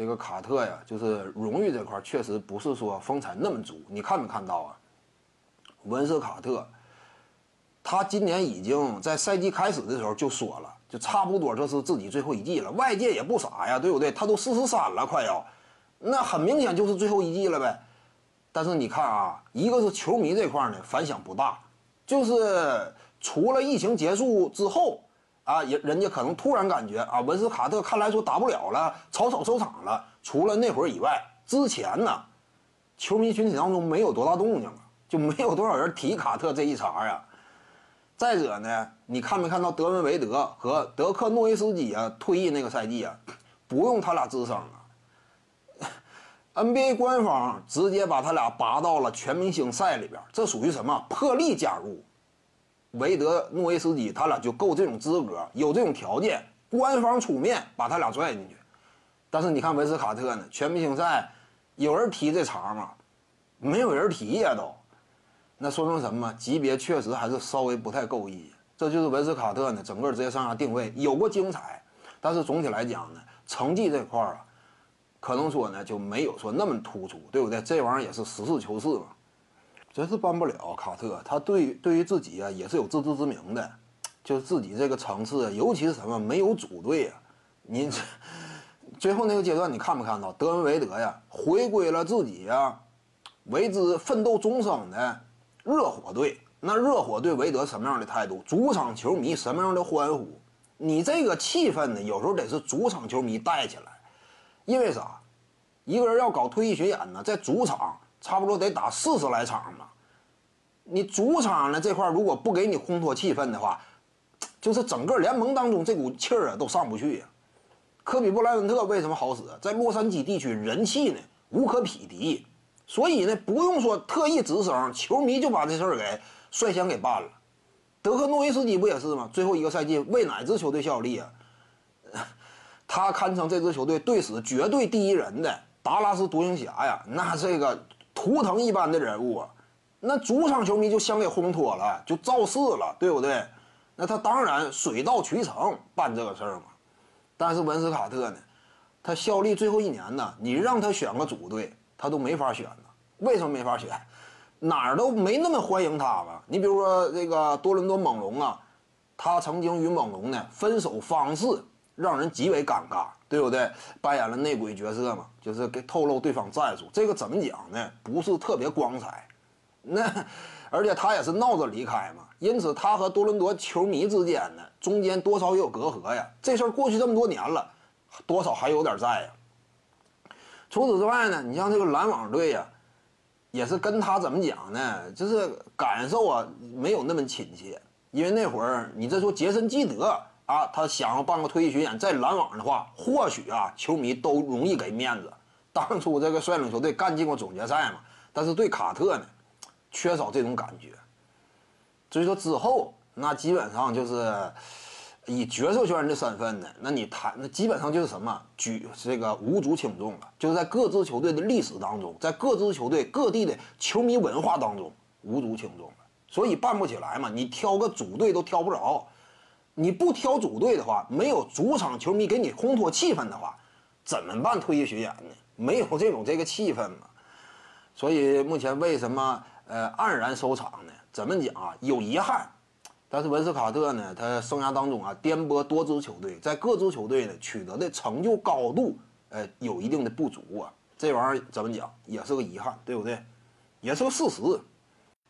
这个卡特呀，就是荣誉这块确实不是说风采那么足。你看没看到啊？文斯卡特，他今年已经在赛季开始的时候就说了，就差不多这是自己最后一季了。外界也不傻呀，对不对？他都四十三了，快要，那很明显就是最后一季了呗。但是你看啊，一个是球迷这块呢反响不大，就是除了疫情结束之后啊，人人家可能突然感觉啊，文斯卡特看来说打不了了，草草收场了。除了那会儿以外，之前呢，球迷群体当中没有多大动静啊，就没有多少人提卡特这一茬呀。再者呢，你看没看到德文维德和德克诺维斯基啊退役那个赛季啊，不用他俩吱声啊。NBA 官方直接把他俩拔到了全明星赛里边，这属于什么破例加入？韦德、诺维斯基他俩就够这种资格，有这种条件，官方出面把他俩拽进去。但是你看文斯卡特呢，全明星赛有人提这茬吗？没有人提呀都，那说明什么？级别确实还是稍微不太够意。这就是文斯卡特呢整个职业生涯定位有过精彩，但是总体来讲呢，成绩这块啊。可能说呢就没有说那么突出，对不对？这玩意儿也是实事求是嘛，真是办不了。卡特他对对于自己啊也是有自知之明的，就是自己这个层次，尤其是什么没有组队啊。你这最后那个阶段你看没看到德文维德呀回归了自己呀为之奋斗终生的热火队？那热火队韦德什么样的态度？主场球迷什么样的欢呼？你这个气氛呢，有时候得是主场球迷带起来。因为啥？一个人要搞退役巡演呢，在主场差不多得打四十来场嘛。你主场呢这块如果不给你烘托气氛的话，就是整个联盟当中这股气儿啊都上不去呀。科比布莱恩特为什么好使？在洛杉矶地区人气呢无可匹敌，所以呢不用说特意吱声，球迷就把这事儿给率先给办了。德克诺维斯基不也是吗？最后一个赛季为哪支球队效力啊？他堪称这支球队队史绝对第一人的达拉斯独行侠呀，那这个图腾一般的人物，那主场球迷就想给烘托了，就造势了，对不对？那他当然水到渠成办这个事儿嘛。但是文斯卡特呢，他效力最后一年呢，你让他选个主队，他都没法选呢。为什么没法选？哪儿都没那么欢迎他吧？你比如说这个多伦多猛龙啊，他曾经与猛龙呢分手方式。让人极为尴尬，对不对？扮演了内鬼角色嘛，就是给透露对方战术。这个怎么讲呢？不是特别光彩。那而且他也是闹着离开嘛，因此他和多伦多球迷之间呢，中间多少也有隔阂呀。这事儿过去这么多年了，多少还有点在呀。除此之外呢，你像这个篮网队呀，也是跟他怎么讲呢？就是感受啊，没有那么亲切。因为那会儿你这说杰森基德。啊，他想要办个退役巡演，在篮网的话，或许啊，球迷都容易给面子。当初这个率领球队干进过总决赛嘛，但是对卡特呢，缺少这种感觉。所以说之后，那基本上就是以角色球员的身份呢，那你谈那基本上就是什么举这个无足轻重了，就是在各支球队的历史当中，在各支球队各地的球迷文化当中无足轻重了。所以办不起来嘛，你挑个主队都挑不着。你不挑主队的话，没有主场球迷给你烘托气氛的话，怎么办退役巡演呢？没有这种这个气氛嘛。所以目前为什么呃黯然收场呢？怎么讲啊？有遗憾。但是文斯卡特呢，他生涯当中啊颠簸多支球队，在各支球队呢取得的成就高度，呃有一定的不足啊。这玩意儿怎么讲也是个遗憾，对不对？也是个事实。